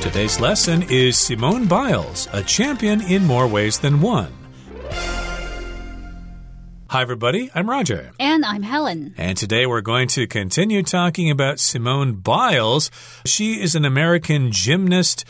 Today's lesson is Simone Biles, a champion in more ways than one. Hi, everybody. I'm Roger. And I'm Helen. And today we're going to continue talking about Simone Biles. She is an American gymnast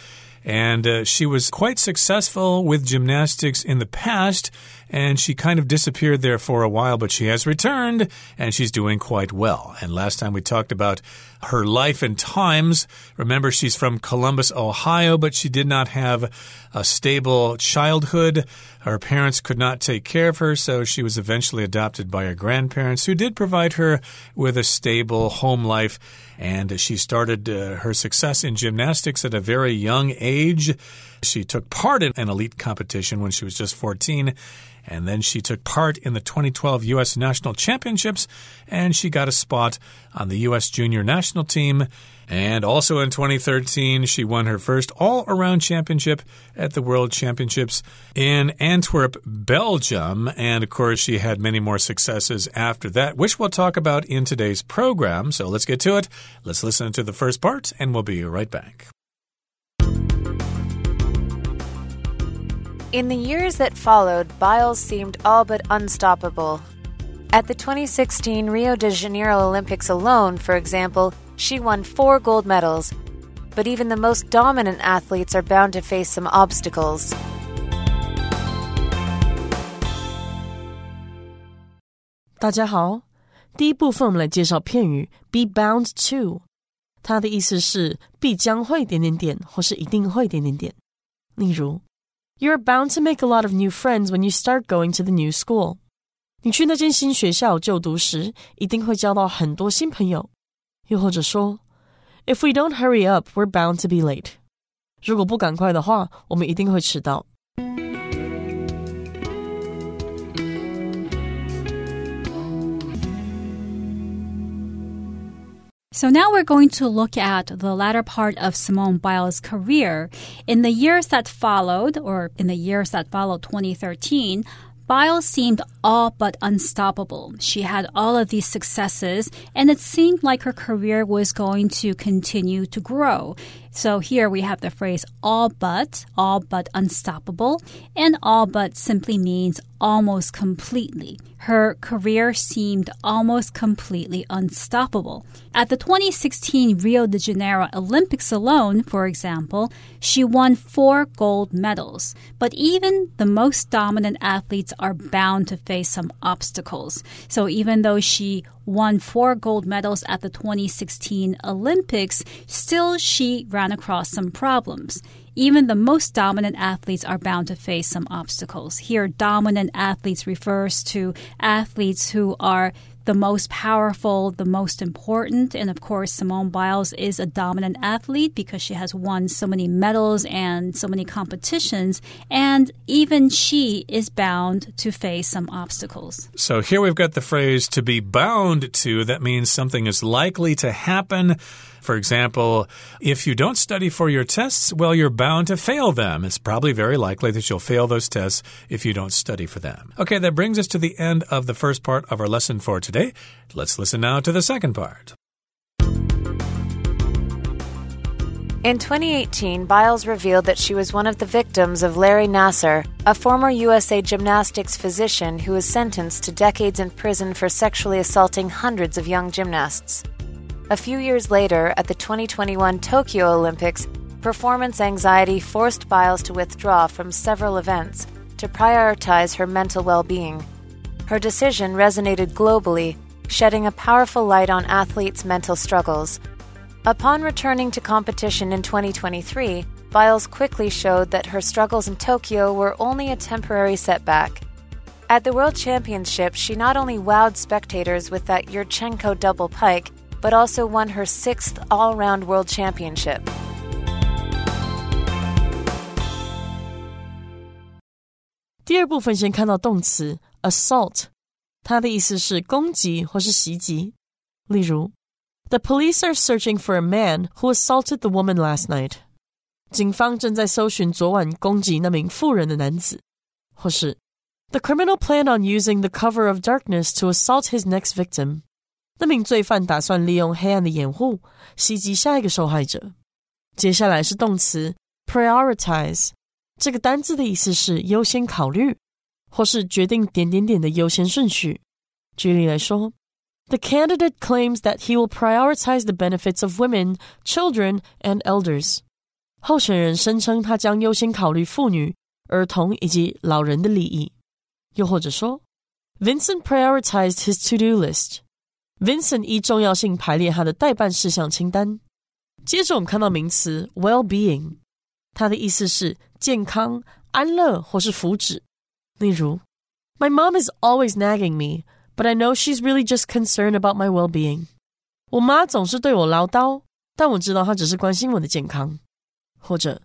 and uh, she was quite successful with gymnastics in the past, and she kind of disappeared there for a while, but she has returned, and she's doing quite well. And last time we talked about her life and times. Remember, she's from Columbus, Ohio, but she did not have a stable childhood. Her parents could not take care of her, so she was eventually adopted by her grandparents, who did provide her with a stable home life. And she started uh, her success in gymnastics at a very young age. She took part in an elite competition when she was just 14. And then she took part in the 2012 U.S. National Championships and she got a spot on the U.S. Junior National Team. And also in 2013, she won her first all around championship at the World Championships in Antwerp, Belgium. And of course, she had many more successes after that, which we'll talk about in today's program. So let's get to it. Let's listen to the first part, and we'll be right back. In the years that followed, Biles seemed all but unstoppable. At the 2016 Rio de Janeiro Olympics alone, for example, she won four gold medals, but even the most dominant athletes are bound to face some obstacles. 大家好，第一部分我们来介绍片语 "be bound to"，它的意思是必将会点点点，或是一定会点点点。例如 ，You're bound to make a lot of new friends when you start going to the new school。你去那间新学校就读时，一定会交到很多新朋友。又或者说，If we don't hurry up, we're bound to be late。如果不赶快的话，我们一定会迟到。 So now we're going to look at the latter part of Simone Biles' career. In the years that followed, or in the years that followed 2013, Biles seemed all but unstoppable. She had all of these successes, and it seemed like her career was going to continue to grow. So here we have the phrase all but, all but unstoppable, and all but simply means almost completely. Her career seemed almost completely unstoppable. At the 2016 Rio de Janeiro Olympics alone, for example, she won four gold medals. But even the most dominant athletes are bound to face some obstacles. So even though she won four gold medals at the 2016 Olympics, still she ran across some problems. Even the most dominant athletes are bound to face some obstacles. Here, dominant athletes refers to athletes who are the most powerful, the most important. And of course, Simone Biles is a dominant athlete because she has won so many medals and so many competitions. And even she is bound to face some obstacles. So here we've got the phrase to be bound to. That means something is likely to happen. For example, if you don't study for your tests, well, you're bound to fail them. It's probably very likely that you'll fail those tests if you don't study for them. Okay, that brings us to the end of the first part of our lesson for today. Let's listen now to the second part. In 2018, Biles revealed that she was one of the victims of Larry Nassar, a former USA gymnastics physician who was sentenced to decades in prison for sexually assaulting hundreds of young gymnasts. A few years later, at the 2021 Tokyo Olympics, performance anxiety forced Biles to withdraw from several events to prioritize her mental well being. Her decision resonated globally, shedding a powerful light on athletes' mental struggles. Upon returning to competition in 2023, Biles quickly showed that her struggles in Tokyo were only a temporary setback. At the World Championships, she not only wowed spectators with that Yurchenko double pike, but also won her sixth all round world championship. 第二部分先看到动词 assault，它的意思是攻击或是袭击。例如，The police are searching for a man who assaulted the woman last night。警方正在搜寻昨晚攻击那名妇人的男子。或是，The criminal planned on using the cover of darkness to assault his next victim。 那名罪犯打算利用黑暗的掩护袭击下一个受害者。 接下来是动词 prioritize，这个单字的意思是优先考虑，或是决定点点点的优先顺序。举例来说，The candidate claims that he will prioritize the benefits of women, children, and elders。候选人声称他将优先考虑妇女、儿童以及老人的利益。又或者说，Vincent prioritized his to-do list。 Vincent 依重要性排列他的待办事项清单。接着我们看到名词 well-being，它的意思是健康、安乐或是福祉。例如，My mom is always nagging me, but I know she's really just concerned about my well-being。我妈总是对我唠叨，但我知道她只是关心我的健康。或者，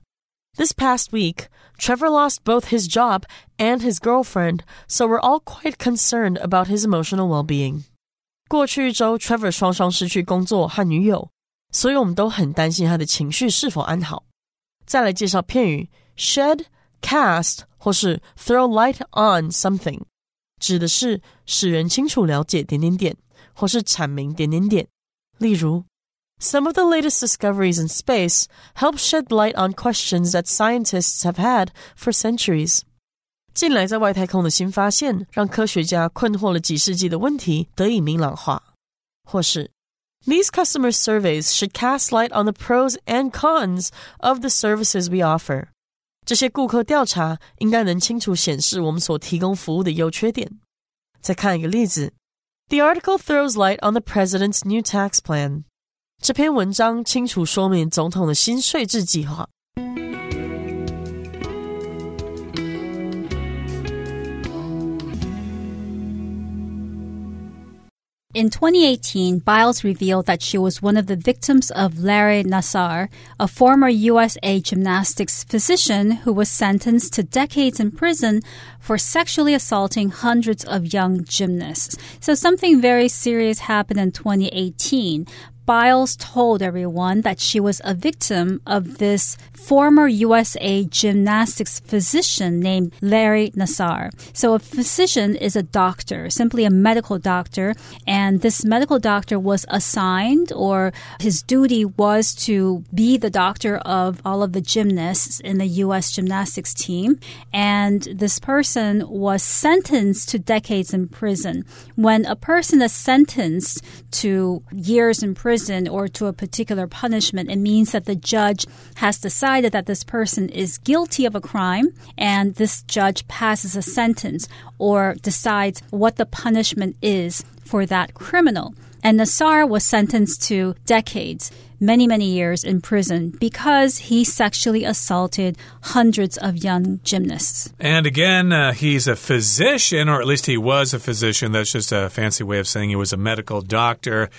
This past week, Trevor lost both his job and his girlfriend, so we're all quite concerned about his emotional well-being。 过去一周，Trevor 双双失去工作和女友，所以我们都很担心他的情绪是否安好。再来介绍片语 shed、cast 或是 throw light on something，指的是使人清楚了解点点点，或是阐明点点点。例如，Some of the latest discoveries in space help shed light on questions that scientists have had for centuries。 近来在外太空的新发现，让科学家困惑了几世纪的问题得以明朗化。或是，These customer surveys should cast light on the pros and cons of the services we offer。这些顾客调查应该能清楚显示我们所提供服务的优缺点。再看一个例子，The article throws light on the president's new tax plan。这篇文章清楚说明总统的新税制计划。 In 2018, Biles revealed that she was one of the victims of Larry Nassar, a former USA gymnastics physician who was sentenced to decades in prison for sexually assaulting hundreds of young gymnasts. So something very serious happened in 2018. Biles told everyone that she was a victim of this former USA gymnastics physician named Larry Nassar. So a physician is a doctor, simply a medical doctor, and this medical doctor was assigned or his duty was to be the doctor of all of the gymnasts in the US gymnastics team. And this person was sentenced to decades in prison. When a person is sentenced to years in prison or to a particular punishment, it means that the judge has decided that this person is guilty of a crime and this judge passes a sentence or decides what the punishment is for that criminal. And Nassar was sentenced to decades, many, many years in prison because he sexually assaulted hundreds of young gymnasts. And again, uh, he's a physician, or at least he was a physician. That's just a fancy way of saying he was a medical doctor.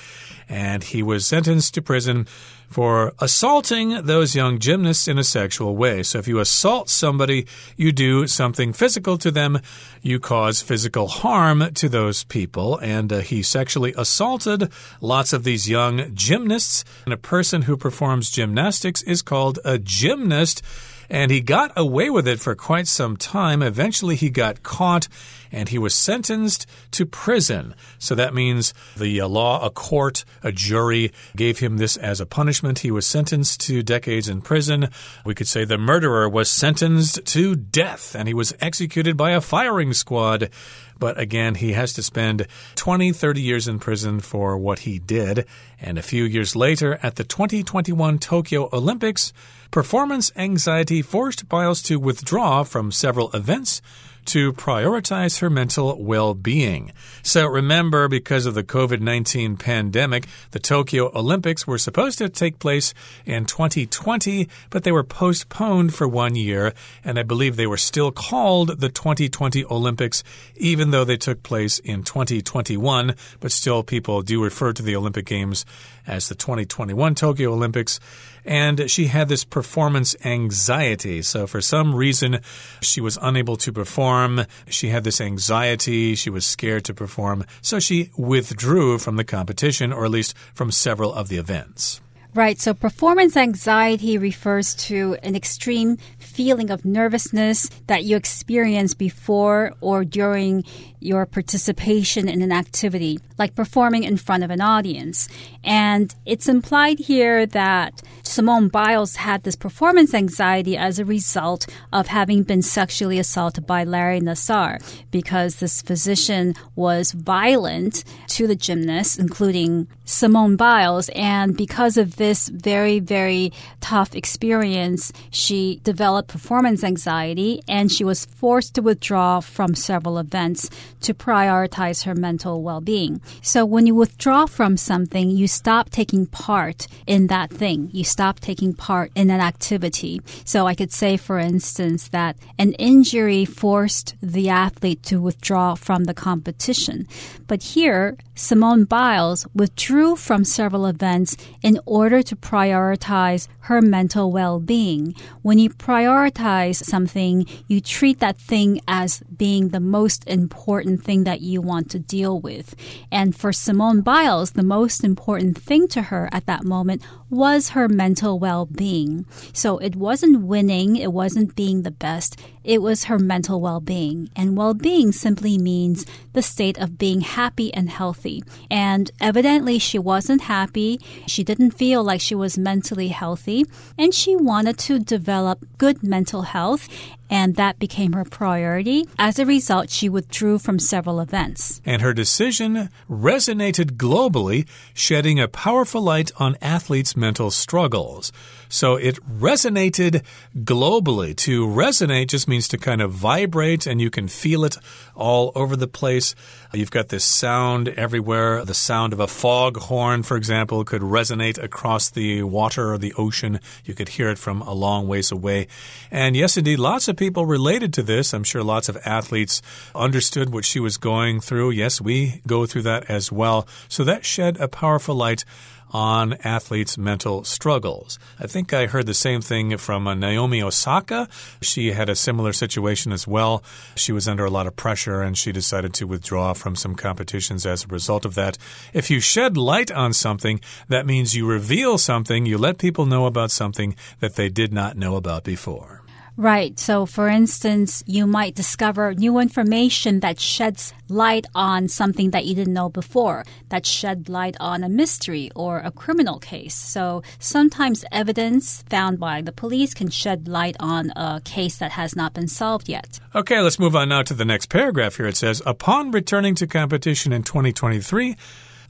And he was sentenced to prison for assaulting those young gymnasts in a sexual way. So if you assault somebody, you do something physical to them, you cause physical harm to those people. And uh, he sexually assaulted lots of these young gymnasts. And a person who performs gymnastics is called a gymnast and he got away with it for quite some time. Eventually, he got caught and he was sentenced to prison. So that means the uh, law, a court, a jury gave him this as a punishment. He was sentenced to decades in prison. We could say the murderer was sentenced to death and he was executed by a firing squad. But again, he has to spend 20, 30 years in prison for what he did. And a few years later, at the 2021 Tokyo Olympics, performance anxiety forced Biles to withdraw from several events to prioritize her mental well being. So remember, because of the COVID 19 pandemic, the Tokyo Olympics were supposed to take place in 2020, but they were postponed for one year. And I believe they were still called the 2020 Olympics, even though they took place in 2021. But still, people do refer to the Olympic Games as the 2021 Tokyo Olympics. And she had this performance anxiety. So, for some reason, she was unable to perform. She had this anxiety. She was scared to perform. So, she withdrew from the competition, or at least from several of the events. Right. So performance anxiety refers to an extreme feeling of nervousness that you experience before or during your participation in an activity, like performing in front of an audience. And it's implied here that Simone Biles had this performance anxiety as a result of having been sexually assaulted by Larry Nassar because this physician was violent to the gymnast, including Simone Biles. And because of this very, very tough experience, she developed performance anxiety and she was forced to withdraw from several events to prioritize her mental well being. So when you withdraw from something, you stop taking part in that thing. You stop taking part in an activity. So I could say, for instance, that an injury forced the athlete to withdraw from the competition. But here, Simone Biles withdrew from several events in order to prioritize her mental well being. When you prioritize something, you treat that thing as being the most important thing that you want to deal with. And for Simone Biles, the most important thing to her at that moment was her mental well being. So it wasn't winning, it wasn't being the best, it was her mental well being. And well being simply means the state of being happy and healthy. And evidently, she wasn't happy. She didn't feel like she was mentally healthy. And she wanted to develop good mental health and that became her priority. As a result, she withdrew from several events. And her decision resonated globally, shedding a powerful light on athletes' mental struggles. So it resonated globally. To resonate just means to kind of vibrate, and you can feel it all over the place. You've got this sound everywhere. The sound of a fog horn, for example, could resonate across the water or the ocean. You could hear it from a long ways away. And yes, indeed, lots of people related to this. I'm sure lots of athletes understood what she was going through. Yes, we go through that as well. So that shed a powerful light on athletes' mental struggles. I think I heard the same thing from uh, Naomi Osaka. She had a similar situation as well. She was under a lot of pressure and she decided to withdraw from some competitions as a result of that. If you shed light on something, that means you reveal something, you let people know about something that they did not know about before. Right. So, for instance, you might discover new information that sheds light on something that you didn't know before, that shed light on a mystery or a criminal case. So, sometimes evidence found by the police can shed light on a case that has not been solved yet. Okay, let's move on now to the next paragraph here. It says, Upon returning to competition in 2023,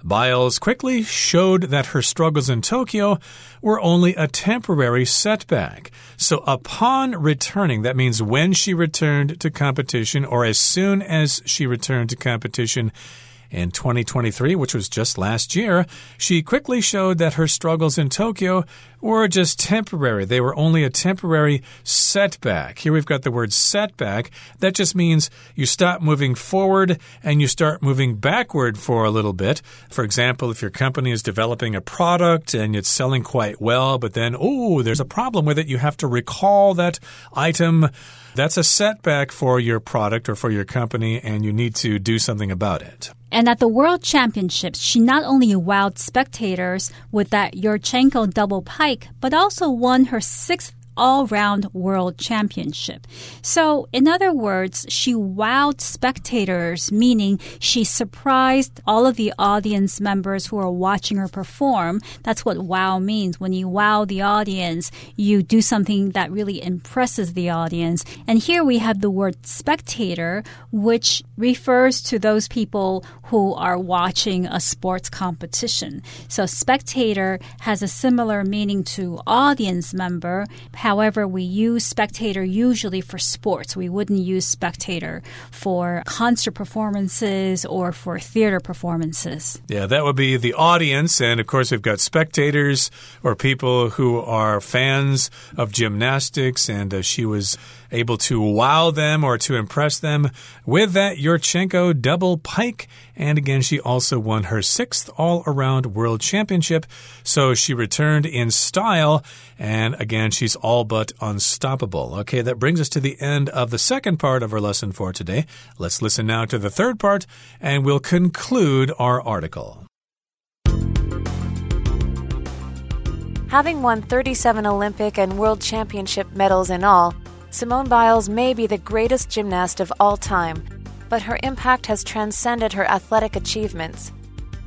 Biles quickly showed that her struggles in Tokyo were only a temporary setback. So, upon returning, that means when she returned to competition or as soon as she returned to competition, in 2023, which was just last year, she quickly showed that her struggles in Tokyo were just temporary. They were only a temporary setback. Here we've got the word setback. That just means you stop moving forward and you start moving backward for a little bit. For example, if your company is developing a product and it's selling quite well, but then, oh, there's a problem with it, you have to recall that item. That's a setback for your product or for your company, and you need to do something about it. And at the World Championships, she not only wowed spectators with that Yurchenko double pike, but also won her sixth all round world championship. So, in other words, she wowed spectators, meaning she surprised all of the audience members who are watching her perform. That's what wow means. When you wow the audience, you do something that really impresses the audience. And here we have the word spectator, which refers to those people who are watching a sports competition. So, spectator has a similar meaning to audience member. However, we use spectator usually for sports. We wouldn't use spectator for concert performances or for theater performances. Yeah, that would be the audience. And of course, we've got spectators or people who are fans of gymnastics. And uh, she was able to wow them or to impress them with that Yurchenko double pike. And again, she also won her sixth all around world championship. So she returned in style. And again, she's all but unstoppable. Okay, that brings us to the end of the second part of our lesson for today. Let's listen now to the third part, and we'll conclude our article. Having won 37 Olympic and World Championship medals in all, Simone Biles may be the greatest gymnast of all time, but her impact has transcended her athletic achievements.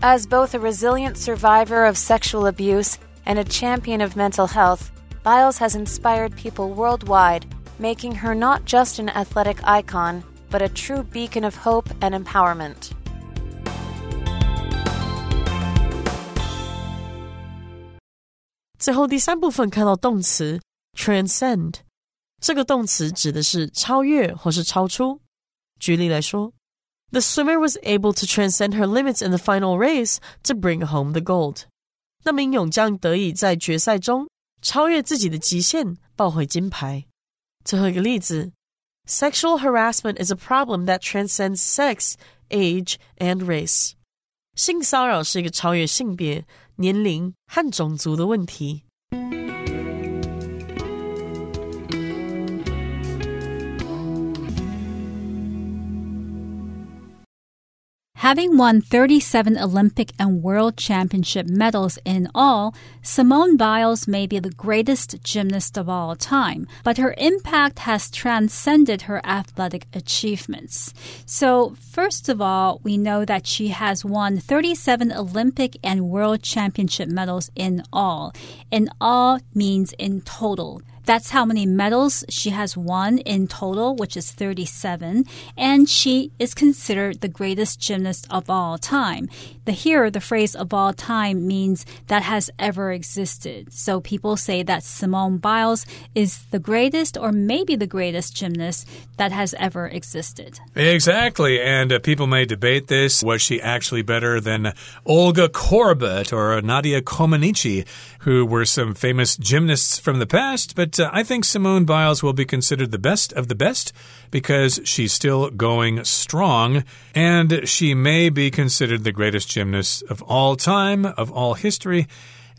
As both a resilient survivor of sexual abuse and a champion of mental health, Biles has inspired people worldwide, making her not just an athletic icon, but a true beacon of hope and empowerment. 最后第三部分看到动词 transcend， 这个动词指的是超越或是超出。举例来说，The swimmer was able to transcend her limits in the final race to bring home the gold。那名泳将得以在决赛中超越自己的极限，抱回金牌。最后一个例子，Sexual harassment is a problem that transcends sex, age, and race。性骚扰是一个超越性别、年龄和种族的问题。 Having won 37 Olympic and World Championship medals in all, Simone Biles may be the greatest gymnast of all time, but her impact has transcended her athletic achievements. So, first of all, we know that she has won 37 Olympic and World Championship medals in all. In all means in total. That's how many medals she has won in total, which is 37. And she is considered the greatest gymnast of all time. The here, the phrase of all time means that has ever existed. So people say that Simone Biles is the greatest or maybe the greatest gymnast that has ever existed. Exactly. And uh, people may debate this. Was she actually better than Olga Korbut or Nadia Comaneci, who were some famous gymnasts from the past? But uh, I think Simone Biles will be considered the best of the best because she's still going strong, and she may be considered the greatest gymnast of all time, of all history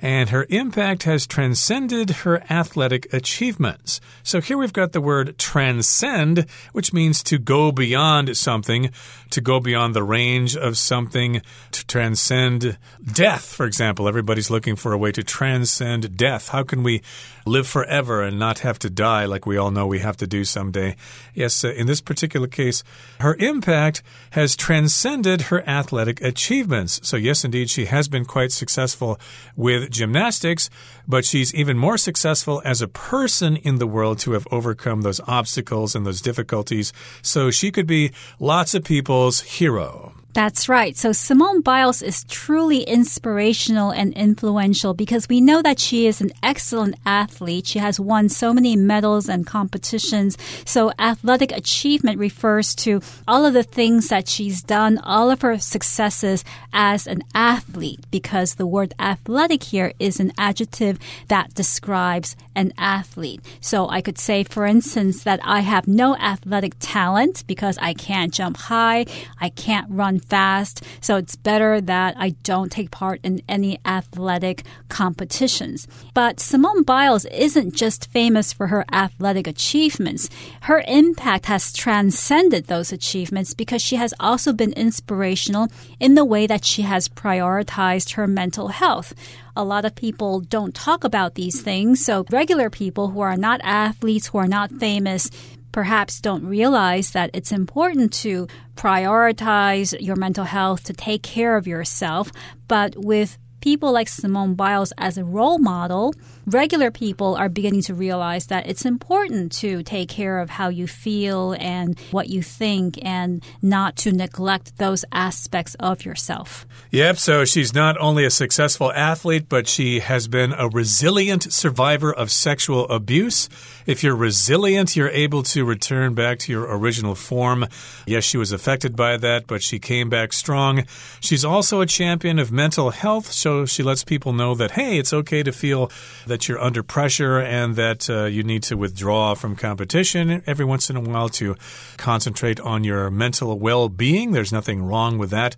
and her impact has transcended her athletic achievements. So here we've got the word transcend, which means to go beyond something, to go beyond the range of something, to transcend death, for example. Everybody's looking for a way to transcend death. How can we live forever and not have to die like we all know we have to do someday? Yes, uh, in this particular case, her impact has transcended her athletic achievements. So, yes, indeed, she has been quite successful with gymnastics, but she's even more successful as a person in the world to have overcome those obstacles and those difficulties. So, she could be lots of people's hero. That's right. So Simone Biles is truly inspirational and influential because we know that she is an excellent athlete. She has won so many medals and competitions. So athletic achievement refers to all of the things that she's done, all of her successes as an athlete because the word athletic here is an adjective that describes an athlete. So I could say, for instance, that I have no athletic talent because I can't jump high. I can't run fast. So it's better that I don't take part in any athletic competitions. But Simone Biles isn't just famous for her athletic achievements. Her impact has transcended those achievements because she has also been inspirational in the way that she has prioritized her mental health a lot of people don't talk about these things. So regular people who are not athletes, who are not famous, perhaps don't realize that it's important to prioritize your mental health, to take care of yourself. But with people like Simone Biles as a role model, regular people are beginning to realize that it's important to take care of how you feel and what you think and not to neglect those aspects of yourself. Yep, so she's not only a successful athlete, but she has been a resilient survivor of sexual abuse. If you're resilient, you're able to return back to your original form. Yes, she was affected by that, but she came back strong. She's also a champion of mental health, so she lets people know that, hey, it's okay to feel that you're under pressure and that uh, you need to withdraw from competition every once in a while to concentrate on your mental well being. There's nothing wrong with that.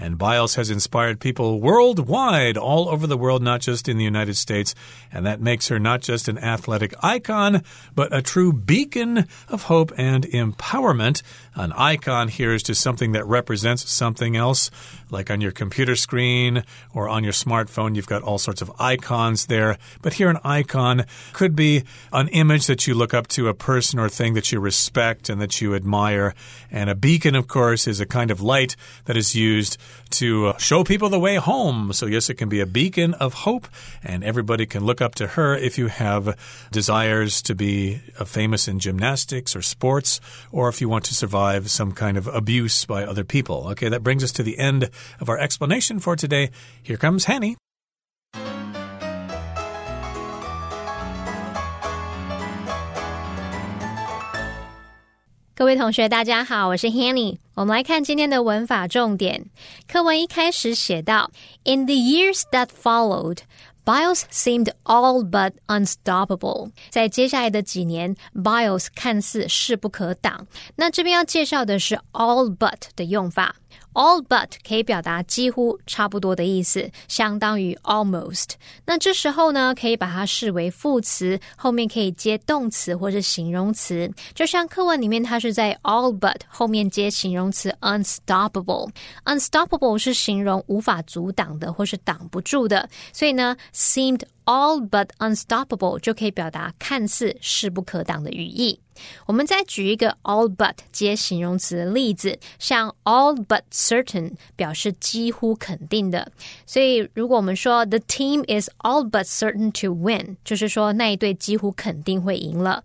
And Biles has inspired people worldwide, all over the world, not just in the United States. And that makes her not just an athletic icon, but a true beacon of hope and empowerment. An icon here is just something that represents something else, like on your computer screen or on your smartphone, you've got all sorts of icons there. But here, an icon could be an image that you look up to, a person or thing that you respect and that you admire. And a beacon, of course, is a kind of light that is used to uh, show people the way home. So, yes, it can be a beacon of hope, and everybody can look up to her if you have desires to be uh, famous in gymnastics or sports, or if you want to survive some kind of abuse by other people. Okay, that brings us to the end of our explanation for today. Here comes Hanny. Hanny。我们来看今天的文法重点。课文一开始写到，In the years that followed, Biles seemed all but unstoppable。在接下来的几年，Biles 看似势不可挡。那这边要介绍的是 all but 的用法。All but 可以表达几乎、差不多的意思，相当于 almost。那这时候呢，可以把它视为副词，后面可以接动词或是形容词。就像课文里面，它是在 all but 后面接形容词 unstoppable。unstoppable 是形容无法阻挡的或是挡不住的，所以呢，seemed。all but unstoppable 就可以表达看似势不可挡的语义。我们再举一个 all but 接形容词的例子，像 all but certain 表示几乎肯定的。所以如果我们说 the team is all but certain to win，就是说那一队几乎肯定会赢了。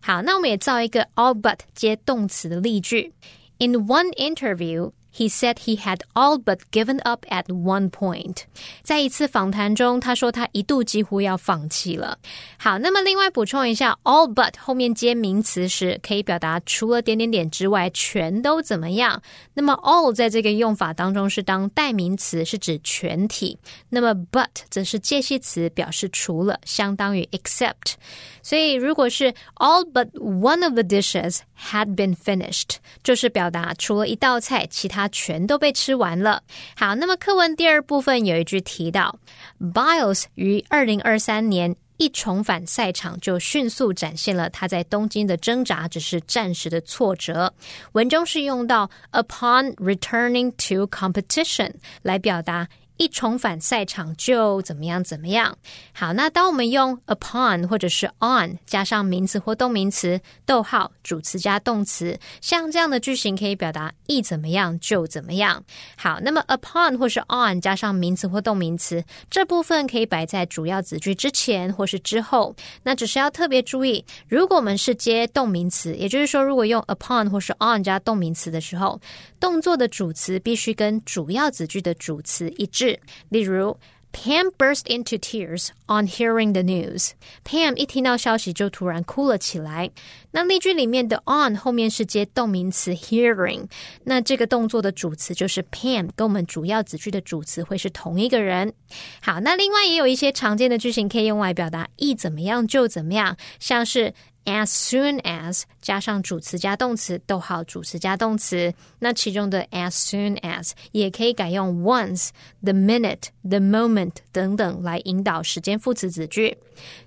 好，那我们也造一个 all but 接动词的例句。In one interview, He said he had all but given up at one point。在一次访谈中，他说他一度几乎要放弃了。好，那么另外补充一下，all but 后面接名词时，可以表达除了点点点之外，全都怎么样。那么 all 在这个用法当中是当代名词，是指全体。那么 but 则是介系词，表示除了，相当于 except。所以如果是 all but one of the dishes had been finished，就是表达除了一道菜，其他全都被吃完了。好，那么课文第二部分有一句提到，Biles 于二零二三年一重返赛场，就迅速展现了他在东京的挣扎只是暂时的挫折。文中是用到 upon returning to competition 来表达。一重返赛场就怎么样怎么样。好，那当我们用 upon 或者是 on 加上名词或动名词，逗号主词加动词，像这样的句型可以表达一怎么样就怎么样。好，那么 upon 或是 on 加上名词或动名词，这部分可以摆在主要子句之前或是之后。那只是要特别注意，如果我们是接动名词，也就是说，如果用 upon 或是 on 加动名词的时候，动作的主词必须跟主要子句的主词一致。例如，Pam burst into tears on hearing the news。Pam 一听到消息就突然哭了起来。那例句里面的 on 后面是接动名词 hearing，那这个动作的主词就是 Pam，跟我们主要子句的主词会是同一个人。好，那另外也有一些常见的句型可以用来表达一怎么样就怎么样，像是。As soon as 加上主词加动词，逗号主词加动词，那其中的 as soon as 也可以改用 once、the minute、the moment 等等来引导时间副词子句。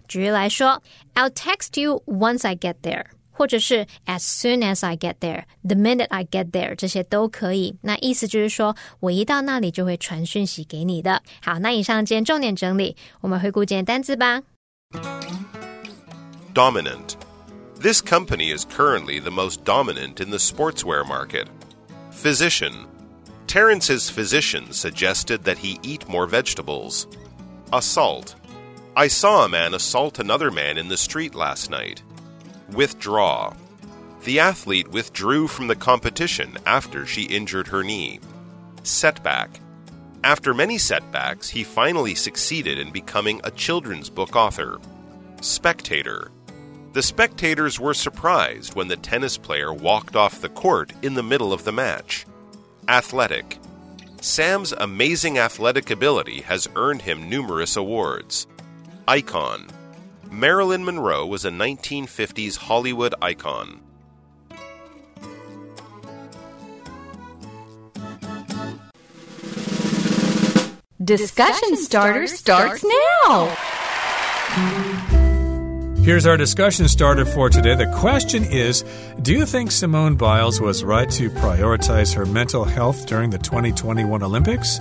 举例来说，I'll text you once I get there，或者是 as soon as I get there，the minute I get there，这些都可以。那意思就是说我一到那里就会传讯息给你的。好，那以上今天重点整理，我们回顾今天单词吧。Dominant This company is currently the most dominant in the sportswear market. Physician. Terrence's physician suggested that he eat more vegetables. Assault. I saw a man assault another man in the street last night. Withdraw. The athlete withdrew from the competition after she injured her knee. Setback. After many setbacks, he finally succeeded in becoming a children's book author. Spectator. The spectators were surprised when the tennis player walked off the court in the middle of the match. Athletic. Sam's amazing athletic ability has earned him numerous awards. Icon. Marilyn Monroe was a 1950s Hollywood icon. Discussion starter starts now. Here's our discussion starter for today. The question is Do you think Simone Biles was right to prioritize her mental health during the 2021 Olympics?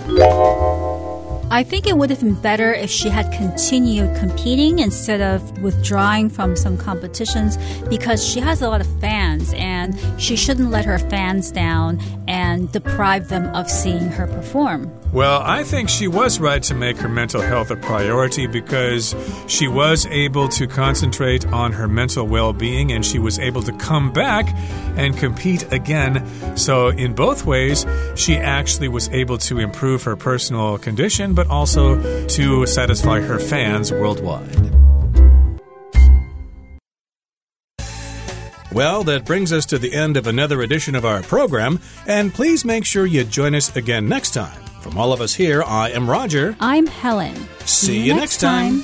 I think it would have been better if she had continued competing instead of withdrawing from some competitions because she has a lot of fans and she shouldn't let her fans down and deprive them of seeing her perform. Well, I think she was right to make her mental health a priority because she was able to concentrate on her mental well being and she was able to come back and compete again. So, in both ways, she actually was able to improve her personal condition, but also to satisfy her fans worldwide. Well, that brings us to the end of another edition of our program, and please make sure you join us again next time. From all of us here, I am Roger. I'm Helen. See, you next time.